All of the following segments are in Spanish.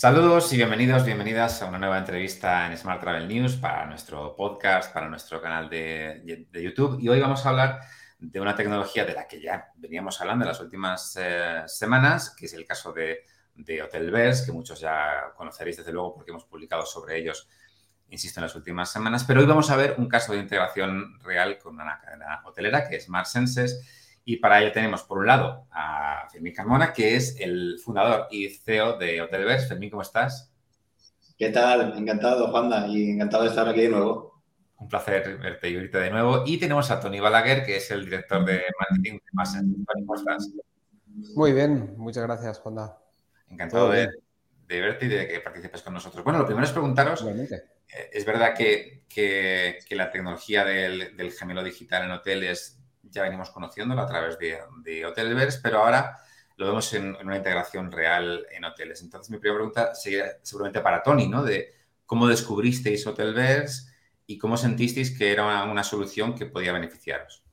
Saludos y bienvenidos, bienvenidas a una nueva entrevista en Smart Travel News para nuestro podcast, para nuestro canal de, YouTube. Y hoy vamos a hablar de una tecnología de la que ya veníamos hablando en las últimas eh, semanas, que es el caso de, de Hotelverse, que muchos ya conoceréis desde luego porque hemos publicado sobre ellos, insisto, en las últimas semanas. Pero hoy vamos a ver un caso de integración real con una cadena hotelera que es Smart Senses y para ello tenemos, por un lado, a Fermín Carmona, que es el fundador y CEO de Hotelverse. Fermín, ¿cómo estás? ¿Qué tal? Encantado, Juanda, y encantado de estar aquí de nuevo. Un placer verte y oírte de nuevo. Y tenemos a Tony Balaguer, que es el director de marketing de Masen. ¿cómo estás? Muy bien, muchas gracias, Juanda. Encantado de, verte y de que participes con nosotros. Bueno, lo primero es preguntaros, eh, es verdad que, la tecnología del, del gemelo digital en hoteles ya venimos conociéndolo a través de, de Hotelverse, pero ahora lo vemos en, una integración real en hoteles. Entonces, mi primera pregunta sería seguramente para Tony, ¿no? De cómo descubristeis Hotelverse y cómo sentisteis que era una, solución que podía beneficiaros.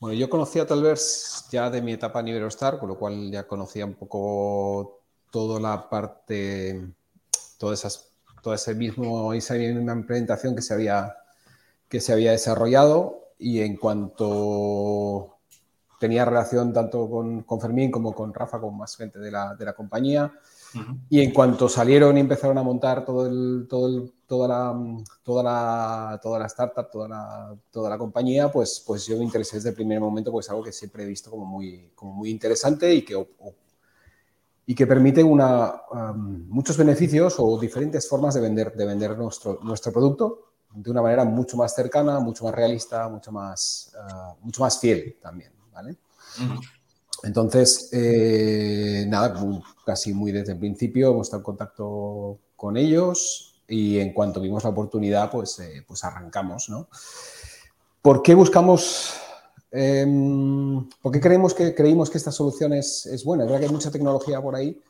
Bueno, yo conocí a Hotelverse ya de mi etapa en Iberostar, con lo cual ya conocía un poco toda la parte, todas esas, ese mismo, esa misma implementación que se había, que se había desarrollado y en cuanto tenía relación tanto con, con, Fermín como con Rafa, con más gente de la, de la compañía. Y en cuanto salieron y empezaron a montar todo el, todo el, toda, la, toda, la, toda la startup, toda la, toda la compañía, pues, pues yo me interesé desde el primer momento, pues algo que siempre he visto como muy, como muy interesante y que, y que permite una, um, muchos beneficios o diferentes formas de vender, de vender nuestro, nuestro producto de una manera mucho más cercana, mucho más realista, mucho más, ah, mucho más fiel también, ¿vale? Entonces, eh, nada, casi muy desde el principio hemos estado en contacto con ellos y en cuanto vimos la oportunidad, pues, eh, pues arrancamos, ¿no? ¿Por qué buscamos, em, por qué creemos que, creímos que esta solución es, es buena? Es verdad que hay mucha tecnología por ahí,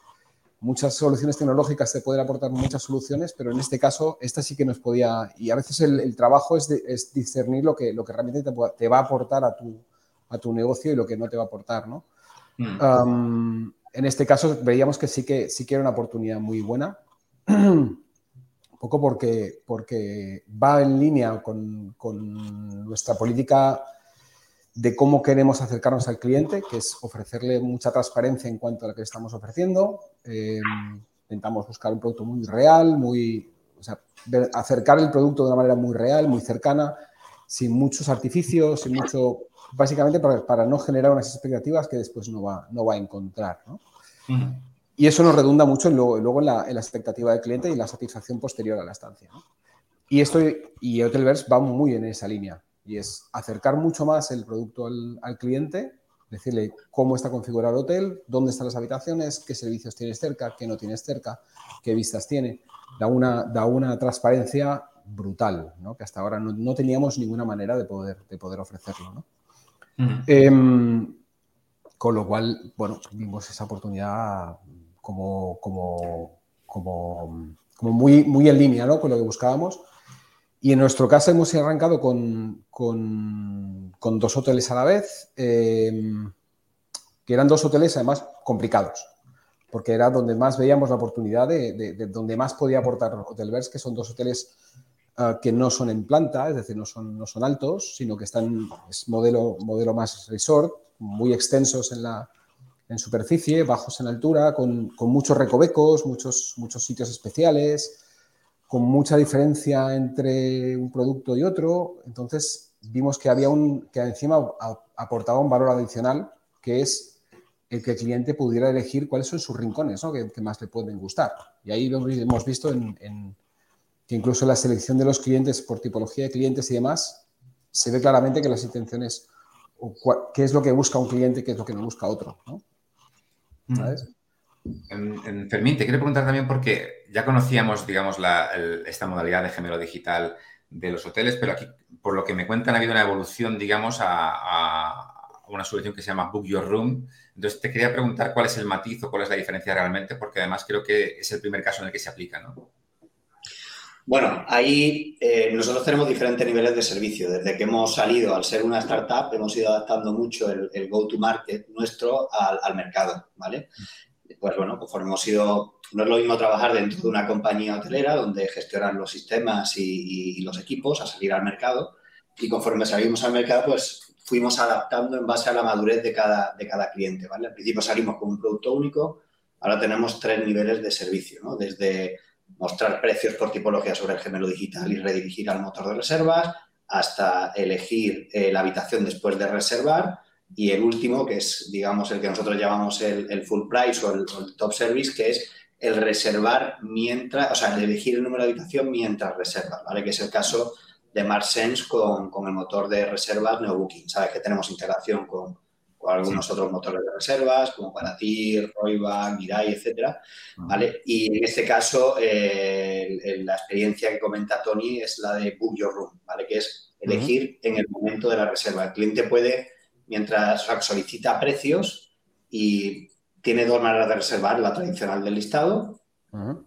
muchas soluciones tecnológicas te pueden aportar muchas soluciones, pero en este caso, esta sí que nos podía, y a veces el, trabajo es, discernir lo que, lo que realmente te, va a aportar a tu, a tu negocio y lo que no te va a aportar, ¿no? Mm. en este caso veíamos que sí que, sí que era una oportunidad muy buena, un poco porque, porque va en línea con, con nuestra política de cómo queremos acercarnos al cliente, que es ofrecerle mucha transparencia en cuanto a lo que estamos ofreciendo. Eh, intentamos buscar un producto muy real, muy, o sea, acercar el producto de una manera muy real, muy cercana, sin muchos artificios, sin mucho, básicamente para, no generar unas expectativas que después no va, no va a encontrar. Y eso nos redunda mucho luego, en, la, expectativa del cliente y la satisfacción posterior a la estancia. Y, esto, y Hotelverse va muy en esa línea y es acercar mucho más el producto al, cliente, decirle cómo está configurado el hotel, dónde están las habitaciones, qué servicios tienes cerca, qué no tienes cerca, qué vistas tiene. Da una, da una transparencia brutal, ¿no? que hasta ahora no, teníamos ninguna manera de poder, de poder ofrecerlo. Em, con lo cual, bueno, vimos esa oportunidad como, como, como, como muy, muy en línea ¿no? con lo que buscábamos y en nuestro caso hemos arrancado con, con, dos hoteles a la vez, eh, que eran dos hoteles además complicados, porque era donde más veíamos la oportunidad de, donde más podía aportar Hotelverse, que son dos hoteles ah, que no son en planta, es decir, no son, no son altos, sino que están, es modelo, modelo más resort, muy extensos en, la, en superficie, bajos en altura, con, con muchos recovecos, muchos, muchos sitios especiales con mucha diferencia entre un producto y otro. Entonces vimos que había un que encima aportaba un valor adicional que es el que el cliente pudiera elegir cuáles son sus rincones ¿no? que, más le pueden gustar. Y ahí hemos visto en, que incluso la selección de los clientes por tipología de clientes y demás, se ve claramente que las intenciones, o qué es lo que busca un cliente, qué es lo que no busca otro. ¿no? Mm. ¿Sabes? Fermín, te quiero preguntar también porque ya conocíamos, digamos, esta modalidad de gemelo digital de los hoteles, pero aquí, por lo que me cuentan, ha habido una evolución, digamos, a, una solución que se llama Book Your Room. Entonces, te quería preguntar cuál es el matiz o cuál es la diferencia realmente, porque además creo que es el primer caso en el que se aplica, ¿no? Bueno, ahí eh, nosotros tenemos diferentes niveles de servicio. Desde que hemos salido, al ser una startup, hemos ido adaptando mucho el, go-to-market nuestro al, al, mercado, ¿vale? Pues bueno, conforme hemos ido no es lo mismo trabajar dentro de una compañía hotelera donde gestionan los sistemas y, los equipos a salir al mercado y conforme salimos al mercado, pues fuimos adaptando en base a la madurez de cada, de cada cliente, ¿vale? Al principio salimos con un producto único, ahora tenemos tres niveles de servicio, ¿no? Desde mostrar precios por tipología sobre el gemelo digital y redirigir al motor de reservas, hasta elegir eh, la habitación después de reservar y el último, que es, digamos, el que nosotros llamamos el, full price o el, top service, que es el reservar mientras, o sea, el elegir el número de habitación mientras reservas, ¿vale? Que es el caso de MarSense con, con el motor de reservas NeoBooking. Sabes que tenemos integración con, con algunos otros motores de reservas, como Paratir, Roiba, Mirai, etcétera, ¿vale? Y en este caso, eh, la experiencia que comenta Tony es la de Book Your Room, ¿vale? Que es elegir en el momento de la reserva. El cliente puede, mientras solicita precios y tiene dos maneras de reservar, la tradicional del listado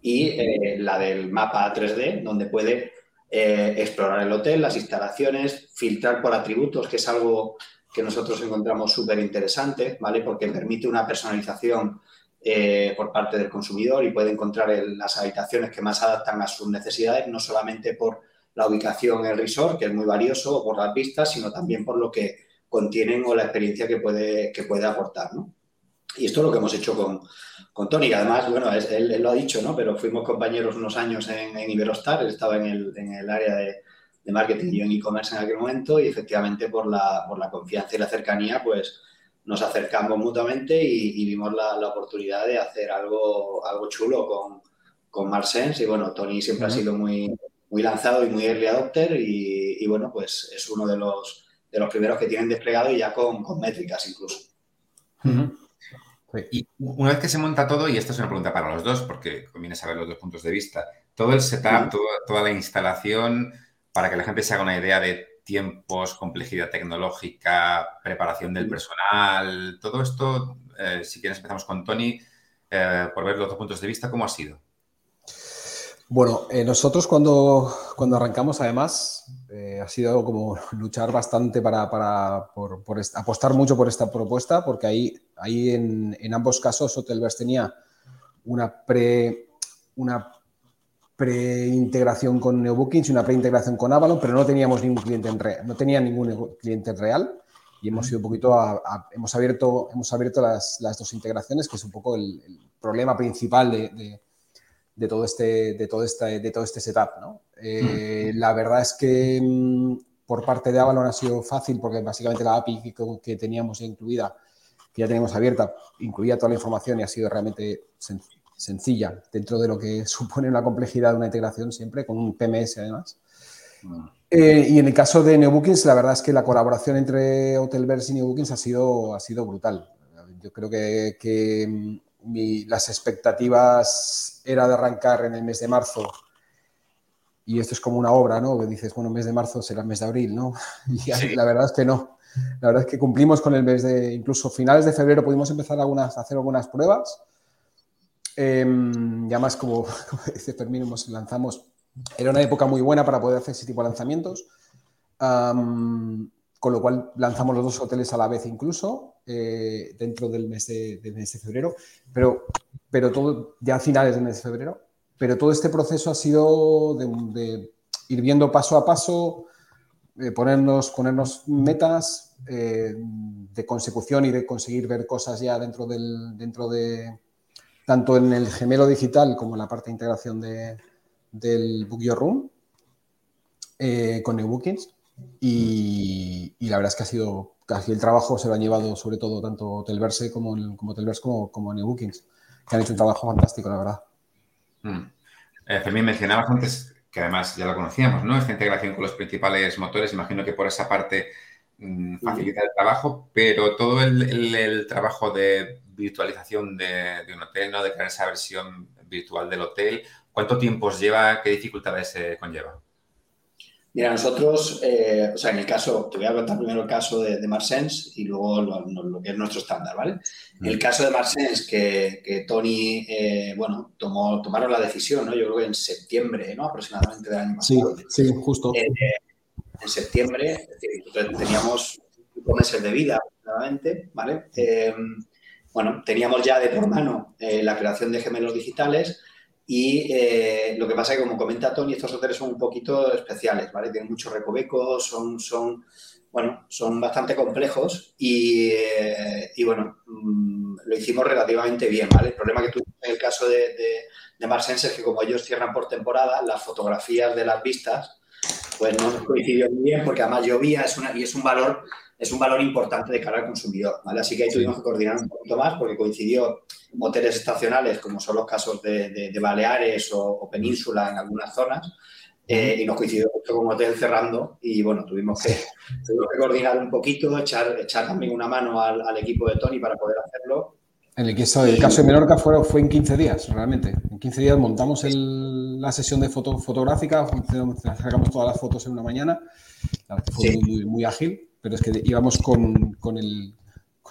y eh, la del mapa 3D, donde puede eh, explorar el hotel, las instalaciones, filtrar por atributos, que es algo que nosotros encontramos súper interesante, ¿vale? Porque permite una personalización eh, por parte del consumidor y puede encontrar las habitaciones que más adaptan a sus necesidades, no solamente por la ubicación en el resort, que es muy valioso, o por las vistas, sino también por lo que contienen o la experiencia que puede, que puede aportar, ¿no? Y esto es lo que hemos hecho con, con Tony. Además, bueno, él, lo ha dicho, ¿no? Pero fuimos compañeros unos años en, en Iberostar, él estaba en el, en el área de, de marketing y yo en e-commerce en aquel momento y efectivamente por la, por la confianza y la cercanía pues nos acercamos mutuamente y, vimos la, la, oportunidad de hacer algo, algo chulo con, con Marsense y bueno, Tony siempre ha sido muy, muy lanzado y muy early adopter y, y, bueno, pues es uno de los, de los primeros que tienen desplegado y ya con, con métricas incluso. Y una vez que se monta todo, y esta es una pregunta para los dos, porque conviene saber los dos puntos de vista, todo el setup, toda, toda la instalación, para que la gente se haga una idea de tiempos, complejidad tecnológica, preparación del personal, todo esto, eh, si quieres empezamos con Tony, eh, por ver los dos puntos de vista, ¿cómo ha sido? Bueno, eh, nosotros cuando, cuando arrancamos, además, ha sido como luchar bastante para, para por, apostar mucho por esta propuesta, porque ahí, ahí en, en ambos casos Hotelverse tenía una pre, una preintegración con NeoBookings y una preintegración con Avalon, pero no teníamos ningún cliente en real, no tenía ningún cliente real. Y hemos ido un poquito a, hemos abierto hemos abierto las, las, dos integraciones que es un poco el, problema principal de, de, todo este de todo este de todo este setup ¿no? Eh, la verdad es que mm, por parte de Avalon ha sido fácil porque básicamente la API que, que teníamos incluida que ya tenemos abierta incluía toda la información y ha sido realmente sencilla dentro de lo que supone una complejidad de una integración siempre, con un PMS además. Mm. Eh, y en el caso de NeoBookings, la verdad es que la colaboración entre Hotelverse y NeoBookings ha sido, ha sido brutal. Yo creo que, mm, las expectativas era de arrancar en el mes de marzo y esto es como una obra, ¿no? Que dices, bueno, el mes de marzo será el mes de abril, ¿no? Y la verdad es que no. La verdad es que cumplimos con el mes de, incluso finales de febrero pudimos empezar algunas, a hacer algunas pruebas eh, y además, como, dice Fermín, nos lanzamos, era una época muy buena para poder hacer ese tipo de lanzamientos, con lo cual lanzamos los dos hoteles a la vez incluso, eh, dentro del mes de, febrero, pero, todo, ya a finales del mes de febrero, pero todo este proceso ha sido de, ir viendo paso a paso, eh, ponernos, metas eh, de consecución y de conseguir ver cosas ya dentro del, dentro de tanto en el gemelo digital como en la parte de integración de, del Book Your Room con New Bookings. Y, la verdad es que ha sido casi el trabajo se lo han llevado sobre todo tanto Telverse como, como Telverse como, como New Bookings, que han hecho un trabajo fantástico, la verdad. Mm. Eh, Fermín, mencionabas antes que además ya lo conocíamos, ¿no? Esta integración con los principales motores, imagino que por esa parte mm, facilita el trabajo, pero todo el trabajo de virtualización de, un hotel, ¿no? de crear esa versión virtual del hotel. ¿Cuánto tiempo os lleva? ¿Qué dificultades conlleva? Mira, nosotros, eh, o sea, en el caso, te voy a contar primero el caso de, de Marsense y luego lo, que es nuestro estándar, ¿vale? En el caso de Marsense, que, que Tony, eh, bueno, tomó, tomaron la decisión, ¿no? Yo creo que en septiembre, ¿no? Aproximadamente del año pasado. Sí, sí, justo. Eh, en septiembre, teníamos cinco meses de vida aproximadamente, ¿vale? bueno, teníamos ya de por mano la creación de gemelos digitales y eh, lo que pasa es que, como comenta Tony, estos hoteles son un poquito especiales, ¿vale? Tienen muchos recovecos, son, son, bueno, son bastante complejos y, eh, bueno, mm, lo hicimos relativamente bien, ¿vale? El problema que tuvimos en el caso de, de, de es que como ellos cierran por temporada, las fotografías de las vistas, pues no nos coincidió muy bien porque además llovía es una, y es un valor es un valor importante de cara al consumidor, ¿vale? Así que ahí tuvimos que coordinar un poquito más porque coincidió hoteles estacionales, como son los casos de, Baleares o, Península en algunas zonas, eh, y nos coincidió con un hotel cerrando y bueno, tuvimos que, coordinar un poquito, echar, echar también una mano al, equipo de Tony para poder hacerlo. El, caso, el caso de Menorca fue, fue en 15 días, realmente. En 15 días montamos la sesión de foto, fotográfica, sacamos todas las fotos en una mañana, fue muy, muy ágil pero es que íbamos con, con el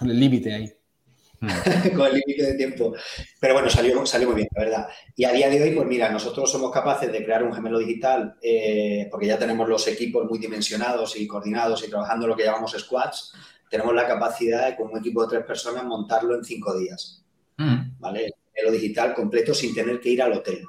límite ahí. con el límite de tiempo. Pero bueno, salió, salió muy bien, la verdad. Y a día de hoy, pues mira, nosotros somos capaces de crear un gemelo digital eh, porque ya tenemos los equipos muy dimensionados y coordinados y trabajando lo que llamamos squads. Tenemos la capacidad de, con un equipo de tres personas, montarlo en cinco días. Mm. ¿Vale? El gemelo digital completo sin tener que ir al hotel.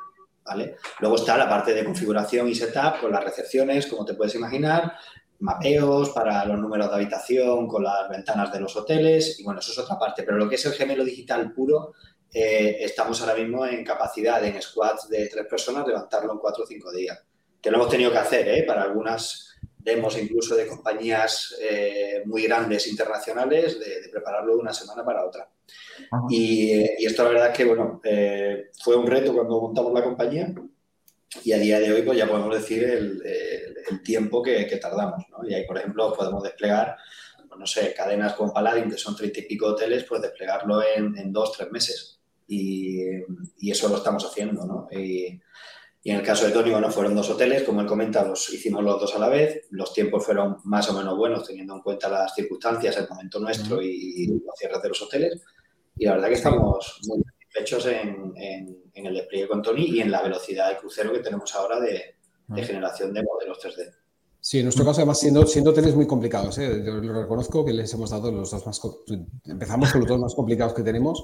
¿Vale? Luego está la parte de configuración y setup con las recepciones, como te puedes imaginar, mapeos para los números de habitación con las ventanas de los hoteles y bueno, eso es otra parte, pero lo que es el gemelo digital puro, eh, estamos ahora mismo en capacidad en squads de tres personas levantarlo en cuatro o cinco días, que lo hemos tenido que hacer ¿eh? para algunas demos incluso de compañías eh, muy grandes internacionales de, prepararlo de una semana para otra. Y, y, esto la verdad es que bueno, fue un reto cuando montamos la compañía y a día de hoy pues ya podemos decir el, tiempo que, tardamos. ¿no? Y ahí, por ejemplo, podemos desplegar, pues, no sé, cadenas como Paladin, que son treinta y pico hoteles, pues desplegarlo en, en dos, tres meses. Y, y, eso lo estamos haciendo. ¿no? Y, y, en el caso de Tony, bueno, fueron dos hoteles, como él comenta, los hicimos los dos a la vez. Los tiempos fueron más o menos buenos, teniendo en cuenta las circunstancias, el momento nuestro y, los cierres de los hoteles. Y la verdad que estamos muy satisfechos en, en en el despliegue con Tony y en la velocidad de crucero que tenemos ahora de, ah. generación de modelos 3D. Sí, en nuestro caso, además, siendo, siendo hoteles muy complicados, ¿eh? yo lo reconozco que les hemos dado los dos más. Empezamos con los dos más complicados que tenemos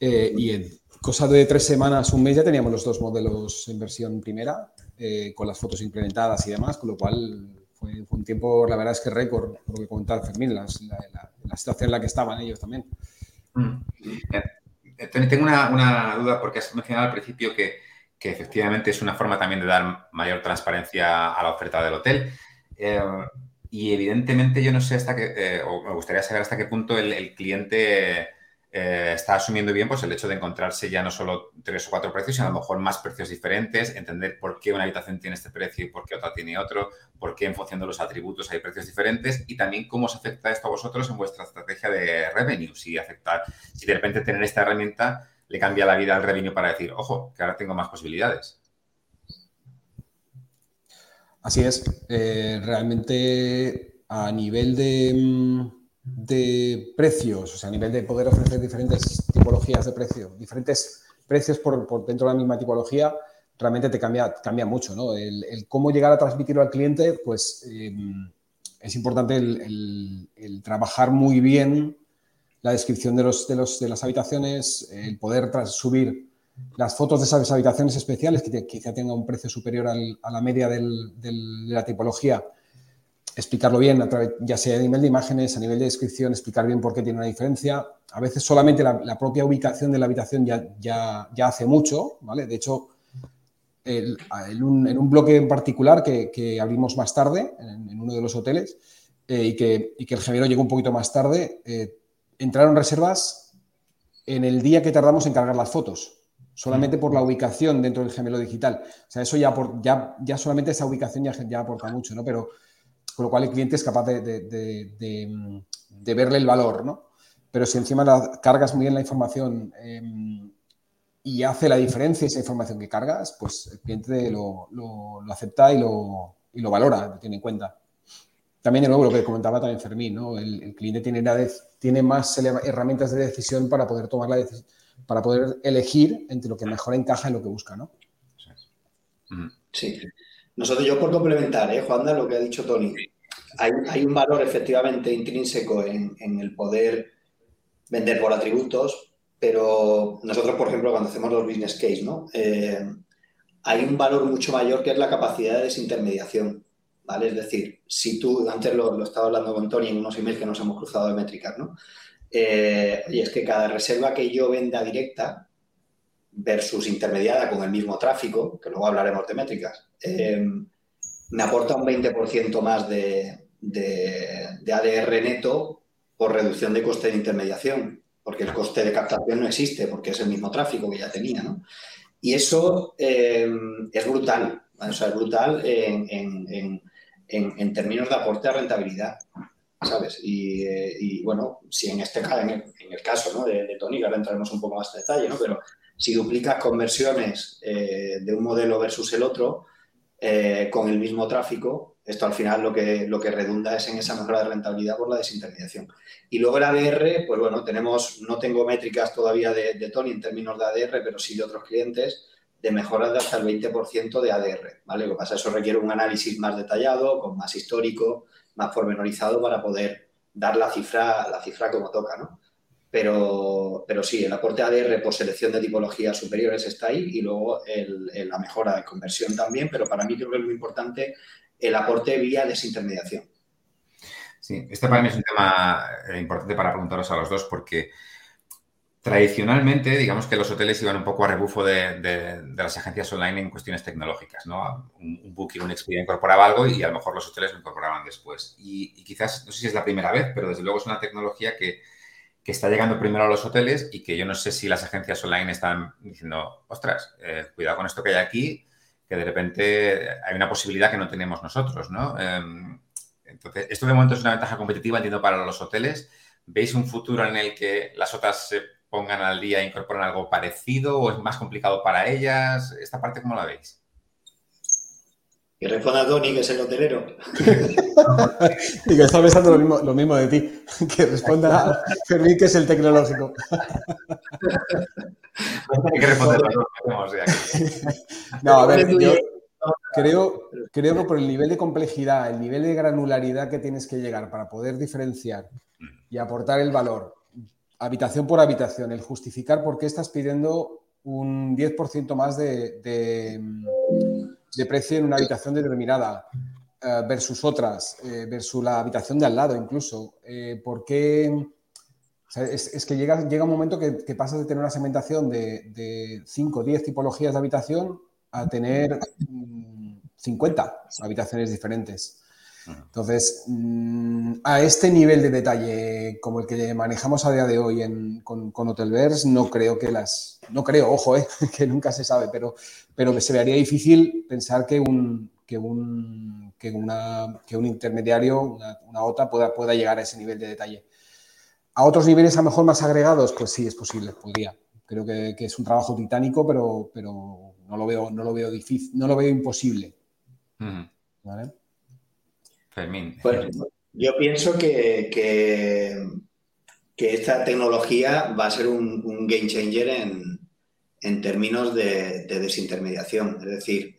eh, y en cosa de tres semanas, un mes, ya teníamos los dos modelos en versión primera, eh, con las fotos implementadas y demás, con lo cual fue, un tiempo, la verdad es que récord, por lo que comentaba Fermín, la, la, situación en la que estaban ellos también. Eh, tengo una, duda porque has mencionado al principio que, efectivamente es una forma también de dar mayor transparencia a la oferta del hotel. Eh, y evidentemente yo no sé hasta qué, eh, o me gustaría saber hasta qué punto el cliente eh, está asumiendo bien pues, el hecho de encontrarse ya no solo tres o cuatro precios, sino a lo mejor más precios diferentes, entender por qué una habitación tiene este precio y por qué otra tiene otro, por qué en función de los atributos hay precios diferentes y también cómo os afecta esto a vosotros en vuestra estrategia de revenue, si afecta, si de repente tener esta herramienta le cambia la vida al revenue para decir, ojo, que ahora tengo más posibilidades. Así es, eh, realmente a nivel de mm, de precios, o sea, a nivel de poder ofrecer diferentes tipologías de precio, diferentes precios por, dentro de la misma tipología, realmente te cambia, cambia mucho, ¿no? El, cómo llegar a transmitirlo al cliente, pues em, es importante el, trabajar muy bien la descripción de, los, de, los, de las habitaciones, el poder subir las fotos de esas habitaciones especiales que quizá tenga un precio superior a la media de la tipología explicarlo bien, a través, ya sea a nivel de imágenes, a nivel de descripción, explicar bien por qué tiene una diferencia. A veces solamente la, propia ubicación de la habitación ya, ya, ya, hace mucho, ¿vale? De hecho, en, un, bloque en particular que, abrimos más tarde, en, uno de los hoteles, eh, y, que, y, que, el gemelo llegó un poquito más tarde, eh, entraron reservas en el día que tardamos en cargar las fotos, solamente por la ubicación dentro del gemelo digital. O sea, eso ya, por, ya, ya solamente esa ubicación ya, ya aporta mucho, ¿no? Pero con lo cual el cliente es capaz de, verle el valor, ¿no? Pero si encima cargas muy bien la información em, y hace la diferencia esa información que cargas, pues el cliente lo, acepta y lo, valora, lo tiene en cuenta. También, de nuevo, lo que comentaba también Fermín, ¿no? El, cliente tiene, tiene más herramientas de decisión para poder tomar la decisión, para poder elegir entre lo que mejor encaja en lo que busca, ¿no? Sí. Nosotros, yo por complementar, ¿eh, Juanda, lo que ha dicho Tony, hay, un valor efectivamente intrínseco en, el poder vender por atributos, pero nosotros, por ejemplo, cuando hacemos los business case, ¿no? Eh, hay un valor mucho mayor que es la capacidad de desintermediación, ¿vale? Es decir, si tú, antes lo, estaba hablando con Tony en unos emails que nos hemos cruzado de métricas, ¿no? Eh, y es que cada reserva que yo venda directa versus intermediada con el mismo tráfico, que luego hablaremos de métricas, eh, me aporta un 20% más de, de, ADR neto por reducción de coste de intermediación, porque el coste de captación no existe, porque es el mismo tráfico que ya tenía, ¿no? Y eso eh, es brutal, o sea, es brutal en, términos de aporte a rentabilidad, ¿sabes? Y, eh, bueno, si en este caso, en el, caso de, Tony, ahora entraremos un poco más en detalle, ¿no? Pero si duplicas conversiones eh, de un modelo versus el otro, con el mismo tráfico, esto al final lo que, lo que redunda es en esa mejora de rentabilidad por la desintermediación. Y luego el ADR, pues bueno, tenemos, no tengo métricas todavía de, Tony en términos de ADR, pero sí de otros clientes, de mejoras de hasta el 20% de ADR, ¿vale? Lo que pasa es que eso requiere un análisis más detallado, con más histórico, más pormenorizado para poder dar la cifra, la cifra como toca, ¿no? Pero, pero sí, el aporte ADR por selección de tipologías superiores está ahí y luego la mejora de conversión también, pero para mí creo que es muy importante el aporte vía desintermediación. Sí, este para mí es un tema eh, importante para preguntaros a los dos porque tradicionalmente, digamos que los hoteles iban un poco a rebufo de, las agencias online en cuestiones tecnológicas, ¿no? Un, booking, un Expedia incorporaba algo y a lo mejor los hoteles lo incorporaban después. Y, quizás, no sé si es la primera vez, pero desde luego es una tecnología que, está llegando primero a los hoteles y que yo no sé si las agencias online están diciendo, ostras, eh, cuidado con esto que hay aquí, que de repente hay una posibilidad que no tenemos nosotros, ¿no? Em, entonces, esto de momento es una ventaja competitiva, entiendo, para los hoteles. ¿Veis un futuro en el que las otras se pongan al día e incorporen algo parecido o es más complicado para ellas? ¿Esta parte cómo la veis? Que responda Tony, que es el hotelero. y que está pensando lo mismo, lo mismo de ti. Que responda Fermín, que es el tecnológico. Hay que responder No, a ver, yo creo, creo que por el nivel de complejidad, el nivel de granularidad que tienes que llegar para poder diferenciar y aportar el valor, habitación por habitación, el justificar por qué estás pidiendo un 10% más de, de, precio en una habitación determinada eh, versus otras, eh, versus la habitación de al lado incluso. Eh, ¿Por qué? es, que llega, llega un momento que, pasas de tener una segmentación de, 5 o 10 tipologías de habitación a tener 50 mm, habitaciones diferentes. Entonces, mm, a este nivel de detalle como el que manejamos a día de hoy con, con Hotelverse, no creo que las... No creo, ojo, eh, que nunca se sabe, pero, pero se me haría difícil pensar que un, que un, que una, que un intermediario, una, una OTA, pueda, pueda llegar a ese nivel de detalle. A otros niveles a lo mejor más agregados, pues sí, es posible, podría. Creo que, es un trabajo titánico, pero, pero no lo veo, no lo veo difícil, no lo veo imposible. Fermín. yo pienso que, que, esta tecnología va a ser un, game changer en, términos de, de, desintermediación. Es decir,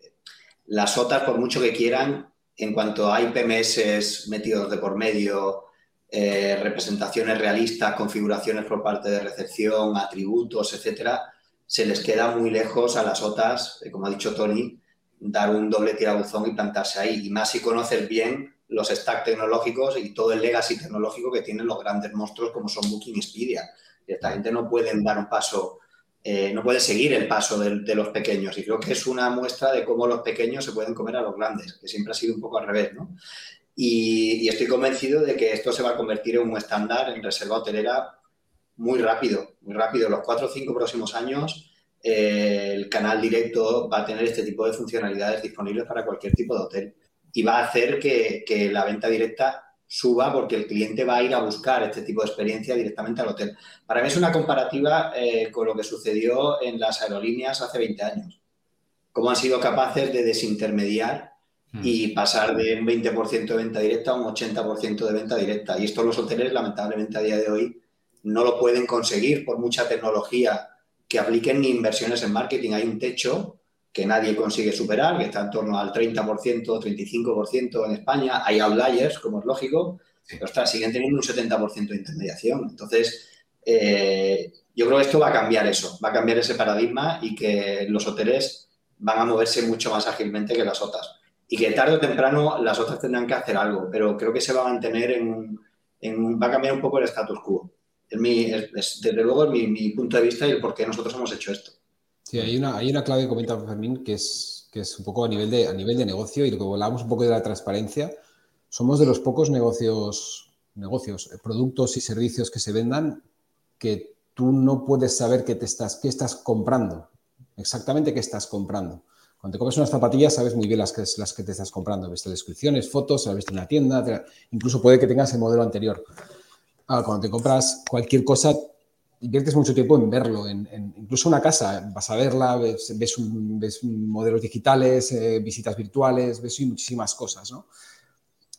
las OTAs, por mucho que quieran, en cuanto hay PMS metidos de por medio, eh, representaciones realistas, configuraciones por parte de recepción, atributos, etcétera, se les queda muy lejos a las OTAs, eh, como ha dicho Tony, dar un doble tirabuzón y plantarse ahí. Y más si conoces bien los stacks tecnológicos y todo el legacy tecnológico que tienen los grandes monstruos como son Booking y Expedia. Esta gente no pueden dar un paso, eh, no puede seguir el paso de, de, los pequeños. Y creo que es una muestra de cómo los pequeños se pueden comer a los grandes, que siempre ha sido un poco al revés, ¿no? Y, estoy convencido de que esto se va a convertir en un estándar en reserva hotelera muy rápido, muy rápido. Los cuatro o cinco próximos años, eh, el canal directo va a tener este tipo de funcionalidades disponibles para cualquier tipo de hotel y va a hacer que, la venta directa suba porque el cliente va a ir a buscar este tipo de experiencia directamente al hotel. Para mí es una comparativa eh, con lo que sucedió en las aerolíneas hace 20 años. Cómo han sido capaces de desintermediar y pasar de un 20% de venta directa a un 80% de venta directa. Y esto los hoteles, lamentablemente, a día de hoy no lo pueden conseguir por mucha tecnología que apliquen ni inversiones en marketing. Hay un techo que nadie consigue superar, que está en torno al 30%, 35% en España. Hay outliers, como es lógico, pero siguen teniendo un 70% de intermediación. Entonces, Eh, yo creo que esto va a cambiar eso, va a cambiar ese paradigma y que los hoteles van a moverse mucho más ágilmente que las otras. Y que tarde o temprano las otras tendrán que hacer algo, pero creo que se va a mantener en, en va a cambiar un poco el status quo. Es mi, desde luego es mi, mi, punto de vista y el por qué nosotros hemos hecho esto. Sí, hay una, hay una clave que comenta Fermín que es, que es un poco a nivel, de, a nivel de negocio y lo que hablábamos un poco de la transparencia. Somos de los pocos negocios, negocios, eh, productos y servicios que se vendan que tú no puedes saber qué, te estás, qué estás comprando, exactamente qué estás comprando. Cuando te compras unas zapatillas sabes muy bien las que, las que te estás comprando. Ves descripciones, fotos, las ves en la tienda, incluso puede que tengas el modelo anterior. cuando te compras cualquier cosa, inviertes mucho tiempo en verlo, en, incluso una casa, vas a verla, ves, modelos digitales, eh, visitas virtuales, ves muchísimas cosas, ¿no?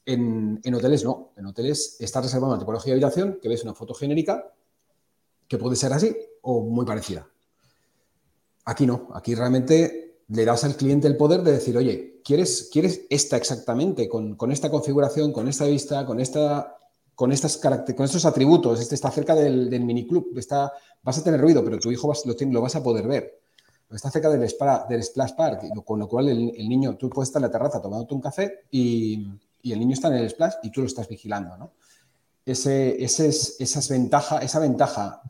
En, en, hoteles no, en hoteles estás reservando una tipología de habitación que ves una foto genérica que puede ser así o muy parecida. Aquí no, aquí realmente le das al cliente el poder de decir, oye, ¿quieres, quieres esta exactamente, con, esta configuración, con esta vista, con, esta, con, estos atributos? Este está cerca del, del miniclub, está, vas a tener ruido, pero tu hijo lo, lo, vas a poder ver. Está cerca del, del Splash Park, con lo cual el, niño, tú puedes estar en la terraza tomándote un café y, el niño está en el Splash y tú lo estás vigilando, ¿no? ese, ventaja, esa ventaja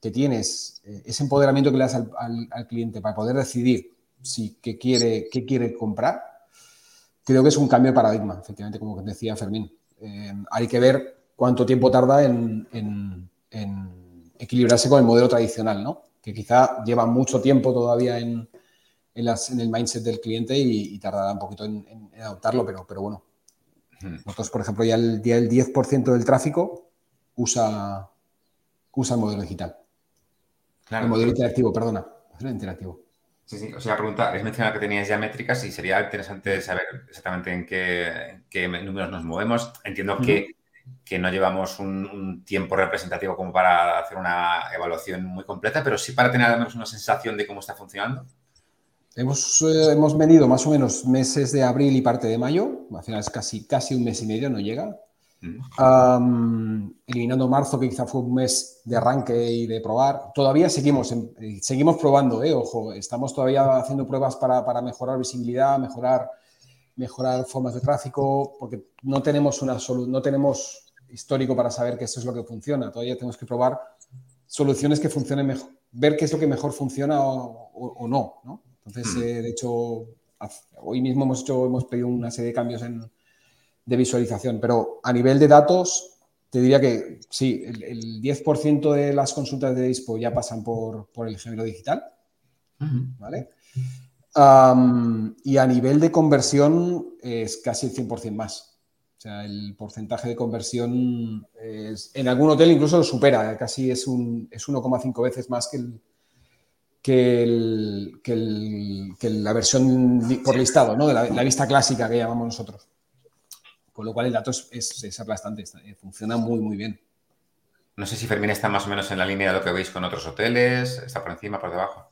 que tienes, eh, ese empoderamiento que le das al, cliente para poder decidir si quiere, qué quiere comprar, creo que es un cambio de paradigma, efectivamente, como decía Fermín. Hay que ver cuánto tiempo tarda en, equilibrarse con el modelo tradicional, ¿no? que quizá lleva mucho tiempo todavía en, el mindset del cliente y, tardará un poquito en, adoptarlo, pero, pero bueno, nosotros, por ejemplo, ya el, el 10% del tráfico usa, usa el modelo digital. El modelo interactivo, perdona. El interactivo. Sí, sí. O sea, pregunta, es mencionado que teníais ya métricas y sería interesante saber exactamente en qué, números nos movemos. Entiendo que, no llevamos un, tiempo representativo como para hacer una evaluación muy completa, pero sí para tener al menos una sensación de cómo está funcionando. Hemos, eh, hemos medido más o menos meses de abril y parte de mayo, al final es casi, casi un mes y medio, no llega. Eliminando marzo, que quizá fue un mes de arranque y de probar. Todavía seguimos, eh, seguimos probando, eh, ojo, estamos todavía haciendo pruebas para, para, mejorar visibilidad, mejorar, mejorar formas de tráfico, porque no tenemos, una no tenemos histórico para saber que eso es lo que funciona. Todavía tenemos que probar soluciones que funcionen mejor, ver qué es lo que mejor funciona o, o no, ¿no? Entonces, hmm. eh, de hecho, hoy mismo hemos, hecho, hemos pedido una serie de cambios en, de visualización, pero a nivel de datos, te diría que sí, el, 10% de las consultas de Dispo ya pasan por, por el gemelo digital, ¿vale? y a nivel de conversión es casi el 100% más. O sea, el porcentaje de conversión es, en algún hotel incluso lo supera, casi es, un, es 1,5 veces más que el, que, el, que, la versión por listado, ¿no? de la, vista clásica que llamamos nosotros. Con lo cual el dato es, es, aplastante, eh, funciona muy, muy bien. No sé si Fermín está más o menos en la línea de lo que veis con otros hoteles, está por encima, por debajo.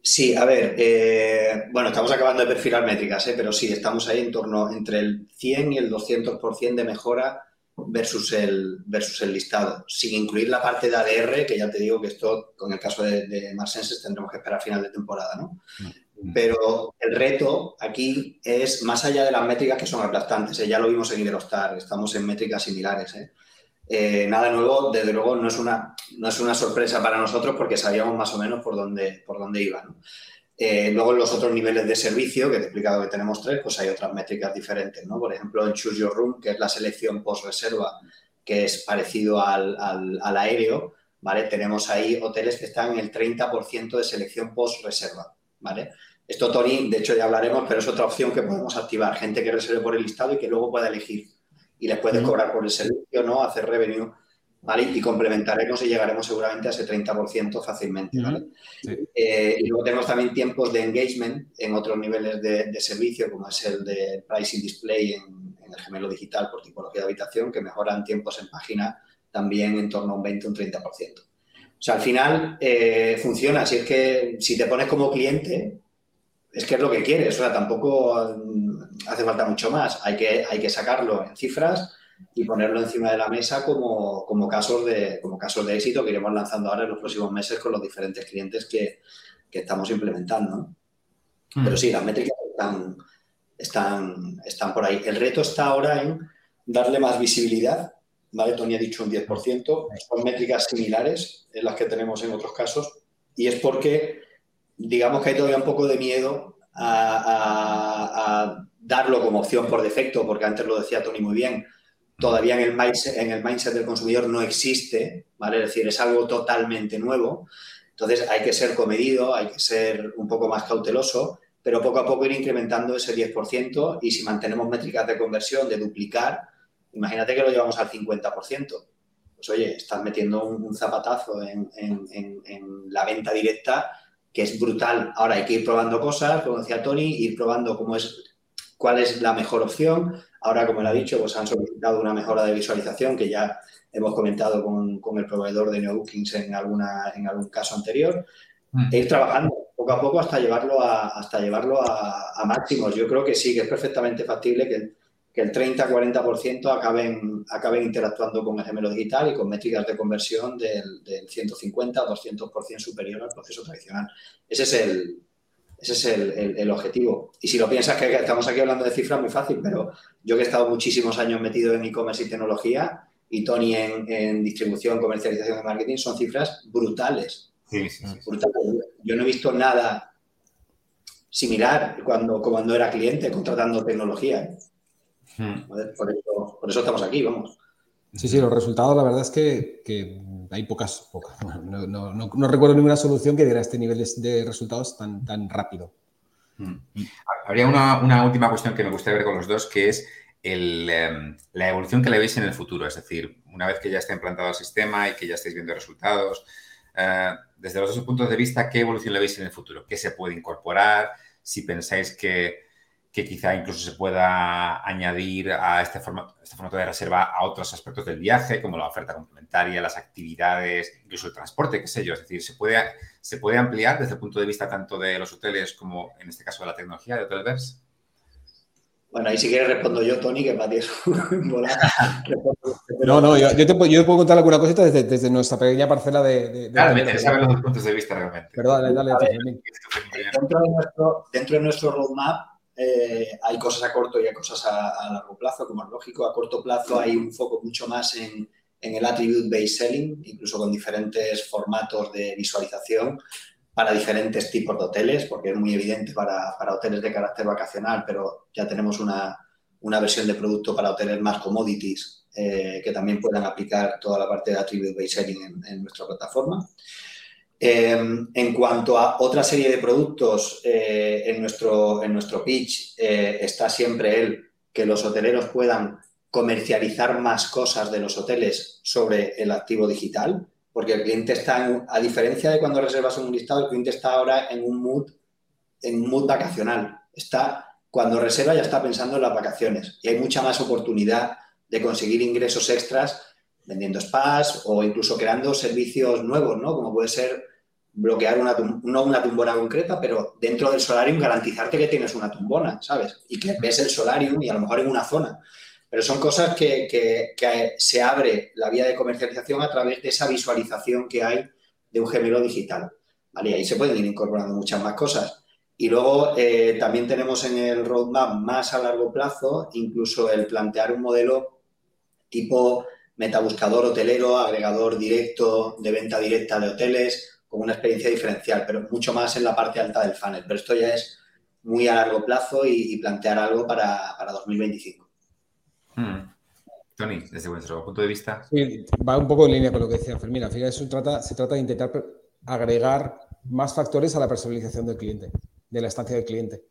Sí, a ver, eh, bueno, estamos acabando de perfilar métricas, ¿eh? pero sí, estamos ahí en torno entre el 100 y el 200% de mejora versus el, versus el listado, sin incluir la parte de ADR, que ya te digo que esto, con el caso de, de Marsenses, tendremos que esperar a final de temporada, ¿no? Mm. Pero el reto aquí es, más allá de las métricas que son aplastantes, ¿eh? ya lo vimos en Iberostar, estamos en métricas similares, ¿eh? Eh, nada nuevo, desde luego no es, una, no es una sorpresa para nosotros porque sabíamos más o menos por dónde, por dónde iba. luego en los otros niveles de servicio, que te he explicado que tenemos tres, pues hay otras métricas diferentes, ¿no? Por ejemplo, en Choose Your Room, que es la selección post-reserva, que es parecido al, al, aéreo, ¿vale? Tenemos ahí hoteles que están en el 30% de selección post-reserva, ¿vale? Esto, Tony, de hecho ya hablaremos, pero es otra opción que podemos activar. Gente que reserve por el listado y que luego pueda elegir. Y les puedes cobrar por el servicio, ¿no? Hacer revenue y complementaremos y llegaremos seguramente a ese 30% fácilmente, eh, y luego tenemos también tiempos de engagement en otros niveles de, servicio, como es el de pricing display en, el gemelo digital por tipología de habitación, que mejoran tiempos en página también en torno a un 20 o un 30%. O sea, al final eh, funciona. Si es que si te pones como cliente, es que es lo que quieres. O sea, tampoco mm, hace falta mucho más. Hay que, hay que sacarlo en cifras y ponerlo encima de la mesa como, como, casos, de, como casos de éxito que iremos lanzando ahora en los próximos meses con los diferentes clientes que, que estamos implementando. Mm. Pero sí, las métricas están, están, están por ahí. El reto está ahora en darle más visibilidad. ¿vale? Tony ha dicho un 10%. Son métricas similares en las que tenemos en otros casos. Y es porque, digamos que hay todavía un poco de miedo a, darlo como opción por defecto, porque antes lo decía Tony muy bien, todavía en el, mindset, en el mindset del consumidor no existe, ¿vale? Es decir, es algo totalmente nuevo. Entonces hay que ser comedido, hay que ser un poco más cauteloso, pero poco a poco ir incrementando ese 10% y si mantenemos métricas de conversión, de duplicar, imagínate que lo llevamos al 50%. Pues oye, estás metiendo un, zapatazo en, la venta directa que es brutal. Ahora hay que ir probando cosas, como decía Tony, ir probando cómo es, cuál es la mejor opción. Ahora, como él ha dicho, pues han solicitado una mejora de visualización que ya hemos comentado con, el proveedor de NeoBookings en, alguna, en algún caso anterior. Mm. E ir trabajando poco a poco hasta llevarlo a, hasta llevarlo a, máximos. Yo creo que sí, que es perfectamente factible que, que el 30-40% acaben, acaben interactuando con el gemelo digital y con métricas de conversión del, del 150-200% superior al proceso tradicional. Ese es el, ese es el, el, objetivo. Y si lo piensas que estamos aquí hablando de cifras, muy fácil, pero yo que he estado muchísimos años metido en e-commerce y tecnología y Tony en, en distribución, comercialización y marketing, son cifras brutales yo no he visto nada similar cuando, cuando era cliente contratando tecnología. Hmm. Por, eso, estamos aquí, vamos. Sí, sí, los resultados, la verdad es que, hay pocas, pocas. No, recuerdo ninguna solución que diera este nivel de resultados tan, tan rápido. Hmm. Habría una, última cuestión que me gustaría ver con los dos, que es em, la evolución que le veis en el futuro. Es decir, una vez que ya está implantado el sistema y que ya estáis viendo resultados, eh, desde los dos puntos de vista, ¿qué evolución le veis en el futuro? ¿Qué se puede incorporar? Si pensáis que, quizá incluso se pueda añadir a este formato, este formato de reserva a otros aspectos del viaje, como la oferta complementaria, las actividades, incluso el transporte, qué sé yo. Es decir, se puede, se puede ampliar desde el punto de vista tanto de los hoteles como, en este caso, de la tecnología de Hotelverse. Bueno, ahí si quieres respondo yo, Tony, que para ti es no, no, yo, te, puedo contar alguna cosita desde, nuestra pequeña parcela de... claro, me interesa ver los dos puntos de vista realmente. Perdón, dale, dale. dentro, de nuestro, dentro de nuestro roadmap eh, hay cosas a corto y hay cosas a, largo plazo, como es lógico. A corto plazo hay un foco mucho más en, en el attribute-based selling, incluso con diferentes formatos de visualización para diferentes tipos de hoteles, porque es muy evidente para, hoteles de carácter vacacional, pero ya tenemos una, versión de producto para hoteles más commodities eh, que también puedan aplicar toda la parte de attribute-based selling en, nuestra plataforma. Eh, en cuanto a otra serie de productos, eh, en, nuestro, en nuestro pitch está siempre el que los hoteleros puedan comercializar más cosas de los hoteles sobre el activo digital porque el cliente está, a diferencia de cuando reservas un listado, el cliente está ahora en un mood, en mood vacacional. Está, cuando reserva ya está pensando en las vacaciones y hay mucha más oportunidad de conseguir ingresos extras vendiendo spas o incluso creando servicios nuevos, ¿no? Como puede ser bloquear una, no una tumbona concreta, pero dentro del solarium garantizarte que tienes una tumbona, ¿sabes? Y que ves el solarium y a lo mejor en una zona. Pero son cosas que, se abre la vía de comercialización a través de esa visualización que hay de un gemelo digital. ¿vale? Y ahí se pueden ir incorporando muchas más cosas. Y luego eh, también tenemos en el roadmap más a largo plazo incluso el plantear un modelo tipo metabuscador hotelero, agregador directo de venta directa de hoteles, con una experiencia diferencial, pero mucho más en la parte alta del funnel. Pero esto ya es muy a largo plazo y, plantear algo para, para 2025. Hmm. Tony, desde vuestro punto de vista. Sí, va un poco en línea con lo que decía Fermina. Al eso trata, se trata de intentar agregar más factores a la personalización del cliente, de la estancia del cliente.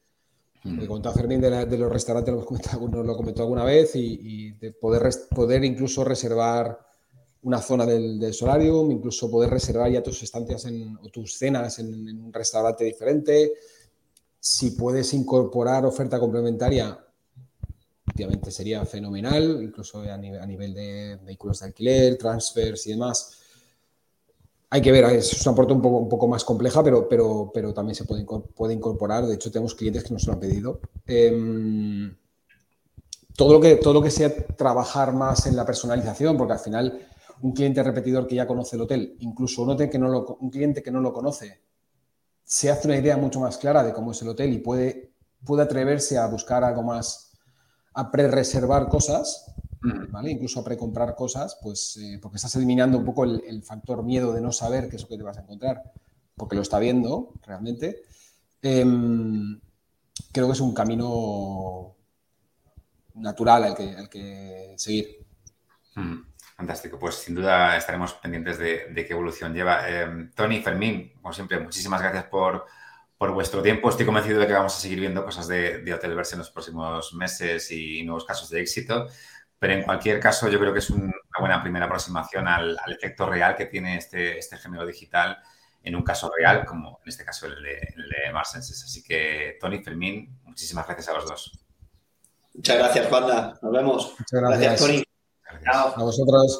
Mm. El comentado Fermín de, los restaurantes lo, comentado, lo comentó alguna vez y, de poder, poder incluso reservar una zona del, solarium, incluso poder reservar ya tus estancias en, o tus cenas en, un restaurante diferente. Si puedes incorporar oferta complementaria, obviamente sería fenomenal, incluso a nivel, de vehículos de alquiler, transfers y demás. Hay que ver, es un poco, un poco más compleja, pero, también se puede, puede incorporar. De hecho, tenemos clientes que nos lo han pedido. Em, todo lo, que, todo lo que sea trabajar más en la personalización, porque al final un cliente repetidor que ya conoce el hotel, incluso un, que no lo, un cliente que no lo conoce, se hace una idea mucho más clara de cómo es el hotel y puede, puede atreverse a buscar algo más, a pre-reservar cosas, ¿vale? Incluso a precomprar cosas, pues eh, porque estás eliminando un poco el, factor miedo de no saber qué es lo que te vas a encontrar, porque lo está viendo realmente. Em, creo que es un camino natural al que, que seguir. Fantástico, pues sin duda estaremos pendientes de, qué evolución lleva. Eh, Tony, Fermín, como siempre, muchísimas gracias por, vuestro tiempo. Estoy convencido de que vamos a seguir viendo cosas de, de Hotelverse en los próximos meses y nuevos casos de éxito. Pero en cualquier caso, yo creo que es una buena primera aproximación al, efecto real que tiene este, este gemelo digital en un caso real, como en este caso el de, el de Así que, Tony, Fermín, muchísimas gracias a los dos. Muchas gracias, Juanda. Nos vemos. Muchas gracias, Tony. Chao. A vosotros.